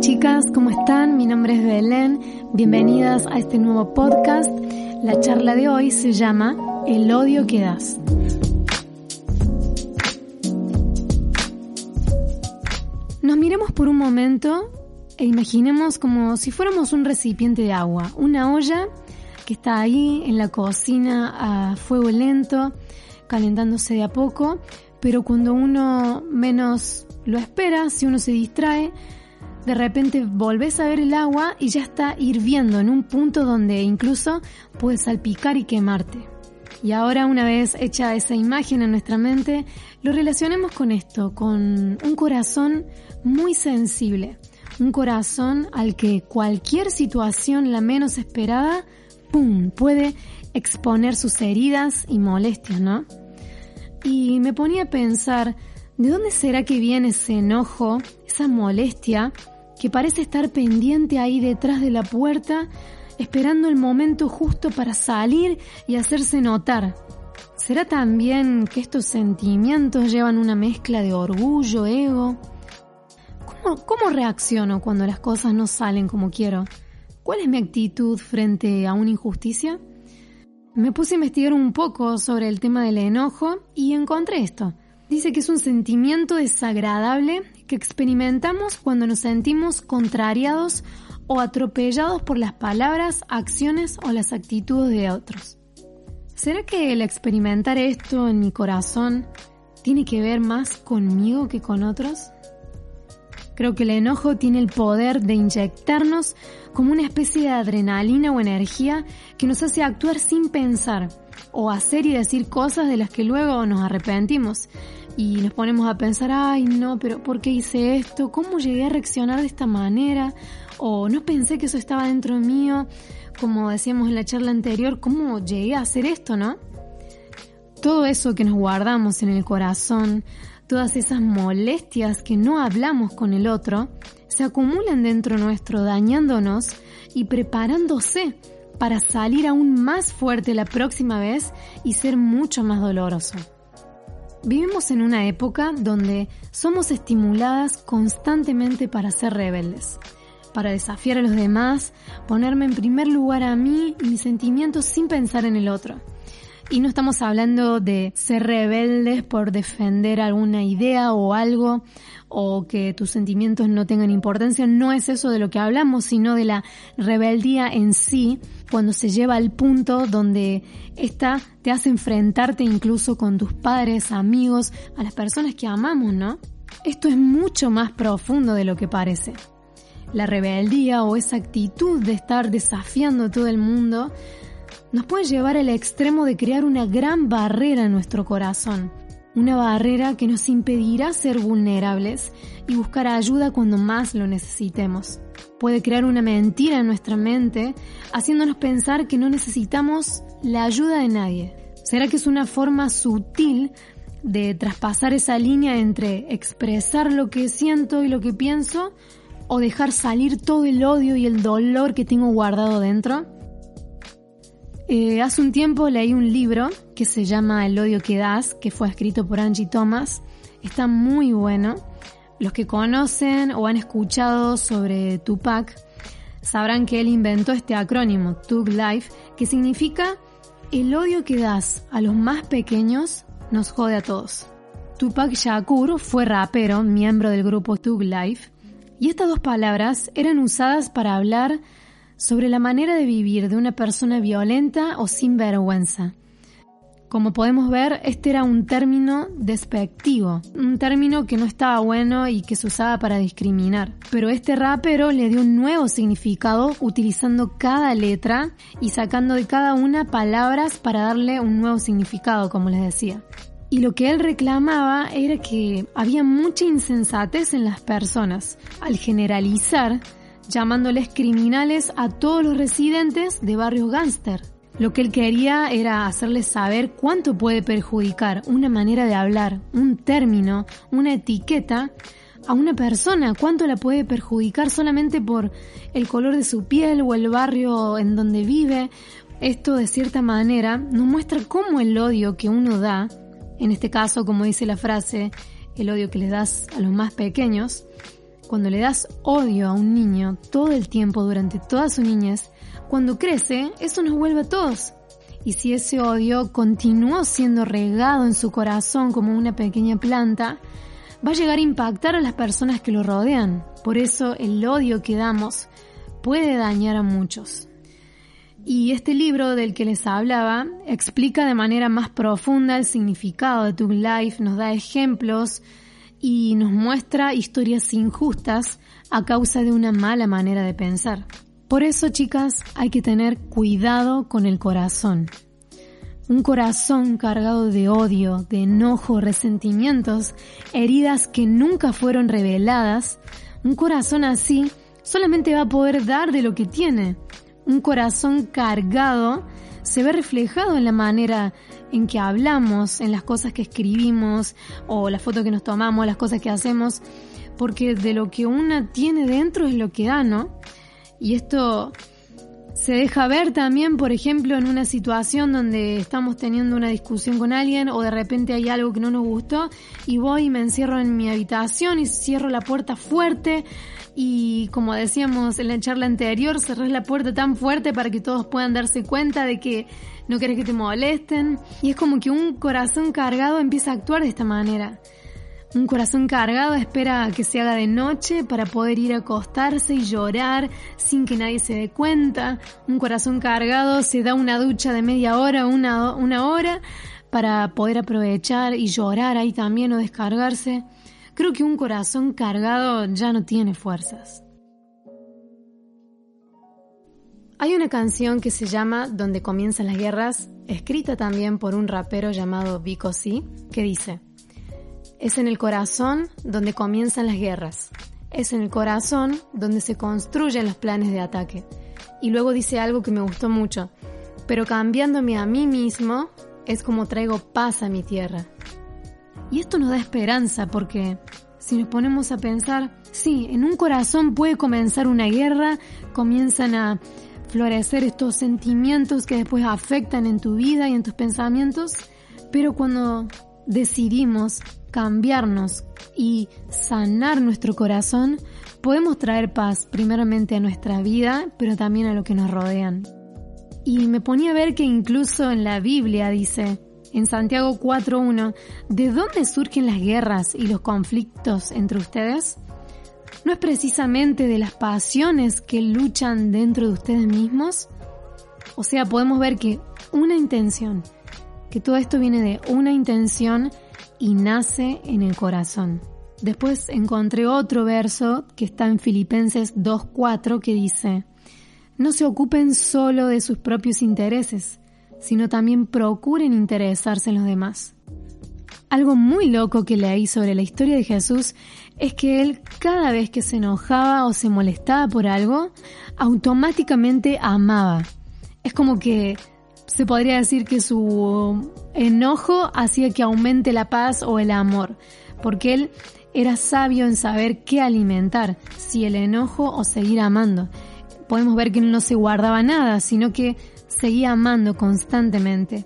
Chicas, ¿cómo están? Mi nombre es Belén. Bienvenidas a este nuevo podcast. La charla de hoy se llama El odio que das. Nos miremos por un momento e imaginemos como si fuéramos un recipiente de agua, una olla que está ahí en la cocina a fuego lento, calentándose de a poco, pero cuando uno menos lo espera, si uno se distrae, de repente volvés a ver el agua y ya está hirviendo en un punto donde incluso puede salpicar y quemarte. Y ahora una vez hecha esa imagen en nuestra mente, lo relacionemos con esto, con un corazón muy sensible, un corazón al que cualquier situación la menos esperada, ¡pum!, puede exponer sus heridas y molestias, ¿no? Y me ponía a pensar, ¿de dónde será que viene ese enojo, esa molestia que parece estar pendiente ahí detrás de la puerta, esperando el momento justo para salir y hacerse notar. ¿Será también que estos sentimientos llevan una mezcla de orgullo, ego? ¿Cómo, ¿Cómo, reacciono cuando las cosas no salen como quiero? ¿Cuál es mi actitud frente a una injusticia? Me puse a investigar un poco sobre el tema del enojo y encontré esto. Dice que es un sentimiento desagradable que experimentamos cuando nos sentimos contrariados o atropellados por las palabras, acciones o las actitudes de otros. ¿Será que el experimentar esto en mi corazón tiene que ver más conmigo que con otros? Creo que el enojo tiene el poder de inyectarnos como una especie de adrenalina o energía que nos hace actuar sin pensar o hacer y decir cosas de las que luego nos arrepentimos y nos ponemos a pensar, ay no, pero ¿por qué hice esto? ¿Cómo llegué a reaccionar de esta manera? O no pensé que eso estaba dentro mío, como decíamos en la charla anterior, ¿cómo llegué a hacer esto, no? Todo eso que nos guardamos en el corazón, todas esas molestias que no hablamos con el otro, se acumulan dentro nuestro dañándonos y preparándose para salir aún más fuerte la próxima vez y ser mucho más doloroso. Vivimos en una época donde somos estimuladas constantemente para ser rebeldes, para desafiar a los demás, ponerme en primer lugar a mí y mis sentimientos sin pensar en el otro. Y no estamos hablando de ser rebeldes por defender alguna idea o algo o que tus sentimientos no tengan importancia, no es eso de lo que hablamos, sino de la rebeldía en sí, cuando se lleva al punto donde esta te hace enfrentarte incluso con tus padres, amigos, a las personas que amamos, ¿no? Esto es mucho más profundo de lo que parece. La rebeldía o esa actitud de estar desafiando a todo el mundo nos puede llevar al extremo de crear una gran barrera en nuestro corazón, una barrera que nos impedirá ser vulnerables y buscar ayuda cuando más lo necesitemos. Puede crear una mentira en nuestra mente, haciéndonos pensar que no necesitamos la ayuda de nadie. ¿Será que es una forma sutil de traspasar esa línea entre expresar lo que siento y lo que pienso o dejar salir todo el odio y el dolor que tengo guardado dentro? Eh, hace un tiempo leí un libro que se llama El odio que das, que fue escrito por Angie Thomas. Está muy bueno. Los que conocen o han escuchado sobre Tupac sabrán que él inventó este acrónimo, Tug Life, que significa el odio que das a los más pequeños nos jode a todos. Tupac Shakur fue rapero, miembro del grupo Tug Life, y estas dos palabras eran usadas para hablar sobre la manera de vivir de una persona violenta o sin vergüenza. Como podemos ver, este era un término despectivo, un término que no estaba bueno y que se usaba para discriminar. Pero este rapero le dio un nuevo significado utilizando cada letra y sacando de cada una palabras para darle un nuevo significado, como les decía. Y lo que él reclamaba era que había mucha insensatez en las personas al generalizar llamándoles criminales a todos los residentes de barrios gángster. Lo que él quería era hacerles saber cuánto puede perjudicar una manera de hablar, un término, una etiqueta a una persona, cuánto la puede perjudicar solamente por el color de su piel o el barrio en donde vive. Esto de cierta manera nos muestra cómo el odio que uno da, en este caso como dice la frase, el odio que le das a los más pequeños, Cuando le das odio a un niño todo el tiempo durante toda su niñez, cuando crece, eso nos vuelve a todos. Y si ese odio continuó siendo regado en su corazón como una pequeña planta, va a llegar a impactar a las personas que lo rodean. Por eso el odio que damos puede dañar a muchos. Y este libro del que les hablaba explica de manera más profunda el significado de tu life, nos da ejemplos y nos muestra historias injustas a causa de una mala manera de pensar. Por eso, chicas, hay que tener cuidado con el corazón. Un corazón cargado de odio, de enojo, resentimientos, heridas que nunca fueron reveladas, un corazón así solamente va a poder dar de lo que tiene. Un corazón cargado se ve reflejado en la manera en que hablamos, en las cosas que escribimos o las fotos que nos tomamos, las cosas que hacemos, porque de lo que una tiene dentro es lo que da, ¿no? Y esto se deja ver también, por ejemplo, en una situación donde estamos teniendo una discusión con alguien o de repente hay algo que no nos gustó y voy y me encierro en mi habitación y cierro la puerta fuerte y como decíamos en la charla anterior, cerrás la puerta tan fuerte para que todos puedan darse cuenta de que no querés que te molesten y es como que un corazón cargado empieza a actuar de esta manera. Un corazón cargado espera a que se haga de noche para poder ir a acostarse y llorar sin que nadie se dé cuenta. Un corazón cargado se da una ducha de media hora una, una hora para poder aprovechar y llorar ahí también o descargarse. Creo que un corazón cargado ya no tiene fuerzas. Hay una canción que se llama Donde comienzan las guerras, escrita también por un rapero llamado Vico C, que dice, es en el corazón donde comienzan las guerras. Es en el corazón donde se construyen los planes de ataque. Y luego dice algo que me gustó mucho. Pero cambiándome a mí mismo es como traigo paz a mi tierra. Y esto nos da esperanza porque si nos ponemos a pensar, sí, en un corazón puede comenzar una guerra, comienzan a florecer estos sentimientos que después afectan en tu vida y en tus pensamientos, pero cuando decidimos cambiarnos y sanar nuestro corazón, podemos traer paz primeramente a nuestra vida, pero también a lo que nos rodean. Y me ponía a ver que incluso en la Biblia dice, en Santiago 4.1, ¿de dónde surgen las guerras y los conflictos entre ustedes? ¿No es precisamente de las pasiones que luchan dentro de ustedes mismos? O sea, podemos ver que una intención, que todo esto viene de una intención y nace en el corazón. Después encontré otro verso que está en Filipenses 2.4 que dice, no se ocupen solo de sus propios intereses, sino también procuren interesarse en los demás. Algo muy loco que leí sobre la historia de Jesús es que él cada vez que se enojaba o se molestaba por algo, automáticamente amaba. Es como que se podría decir que su enojo hacía que aumente la paz o el amor, porque él era sabio en saber qué alimentar, si el enojo o seguir amando. Podemos ver que no se guardaba nada, sino que seguía amando constantemente.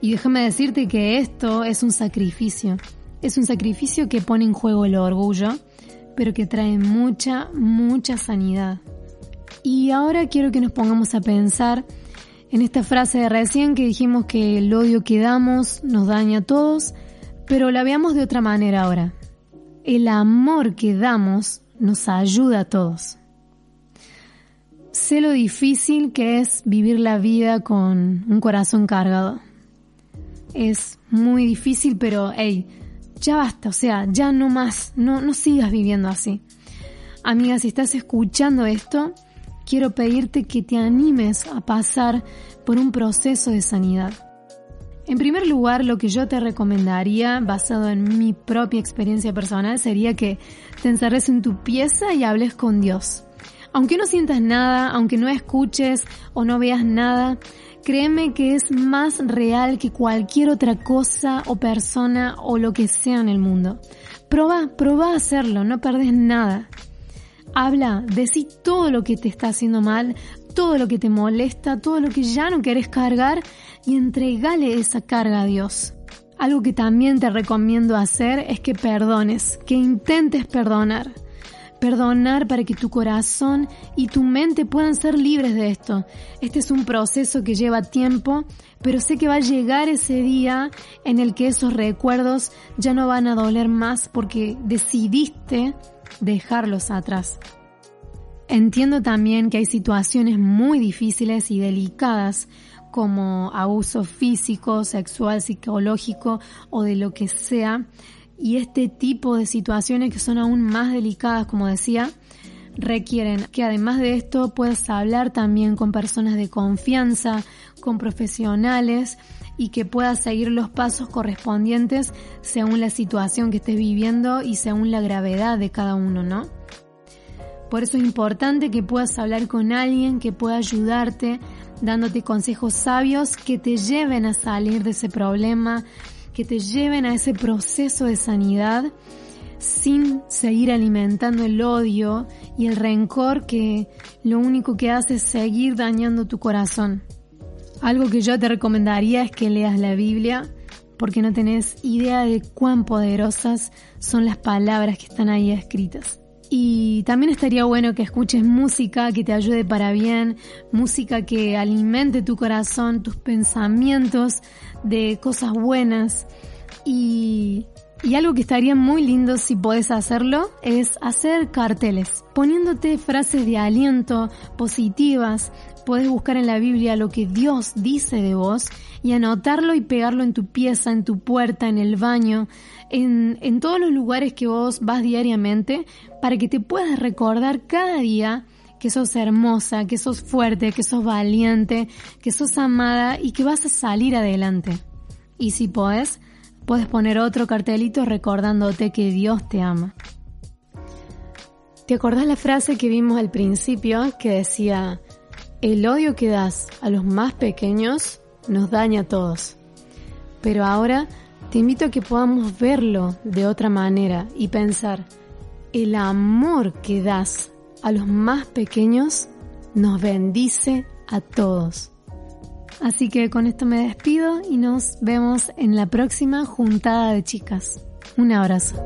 Y déjame decirte que esto es un sacrificio. Es un sacrificio que pone en juego el orgullo, pero que trae mucha, mucha sanidad. Y ahora quiero que nos pongamos a pensar en esta frase de recién que dijimos que el odio que damos nos daña a todos, pero la veamos de otra manera ahora. El amor que damos nos ayuda a todos. Sé lo difícil que es vivir la vida con un corazón cargado. Es muy difícil, pero hey, ya basta, o sea, ya no más, no, no sigas viviendo así. Amiga, si estás escuchando esto, quiero pedirte que te animes a pasar por un proceso de sanidad. En primer lugar, lo que yo te recomendaría, basado en mi propia experiencia personal, sería que te encerres en tu pieza y hables con Dios. Aunque no sientas nada, aunque no escuches o no veas nada, créeme que es más real que cualquier otra cosa o persona o lo que sea en el mundo. Proba, proba a hacerlo, no perdes nada. Habla, decí todo lo que te está haciendo mal, todo lo que te molesta, todo lo que ya no querés cargar y entregale esa carga a Dios. Algo que también te recomiendo hacer es que perdones, que intentes perdonar. Perdonar para que tu corazón y tu mente puedan ser libres de esto. Este es un proceso que lleva tiempo, pero sé que va a llegar ese día en el que esos recuerdos ya no van a doler más porque decidiste dejarlos atrás. Entiendo también que hay situaciones muy difíciles y delicadas como abuso físico, sexual, psicológico o de lo que sea. Y este tipo de situaciones que son aún más delicadas, como decía, requieren que además de esto puedas hablar también con personas de confianza, con profesionales y que puedas seguir los pasos correspondientes según la situación que estés viviendo y según la gravedad de cada uno, ¿no? Por eso es importante que puedas hablar con alguien que pueda ayudarte, dándote consejos sabios que te lleven a salir de ese problema, que te lleven a ese proceso de sanidad sin seguir alimentando el odio y el rencor que lo único que hace es seguir dañando tu corazón. Algo que yo te recomendaría es que leas la Biblia porque no tenés idea de cuán poderosas son las palabras que están ahí escritas. Y también estaría bueno que escuches música que te ayude para bien, música que alimente tu corazón, tus pensamientos de cosas buenas. Y, y algo que estaría muy lindo si puedes hacerlo es hacer carteles, poniéndote frases de aliento positivas. Puedes buscar en la Biblia lo que Dios dice de vos y anotarlo y pegarlo en tu pieza, en tu puerta, en el baño, en, en todos los lugares que vos vas diariamente para que te puedas recordar cada día que sos hermosa, que sos fuerte, que sos valiente, que sos amada y que vas a salir adelante. Y si podés, puedes poner otro cartelito recordándote que Dios te ama. ¿Te acordás la frase que vimos al principio que decía, el odio que das a los más pequeños nos daña a todos? Pero ahora te invito a que podamos verlo de otra manera y pensar, el amor que das a los más pequeños nos bendice a todos. Así que con esto me despido y nos vemos en la próxima juntada de chicas. Un abrazo.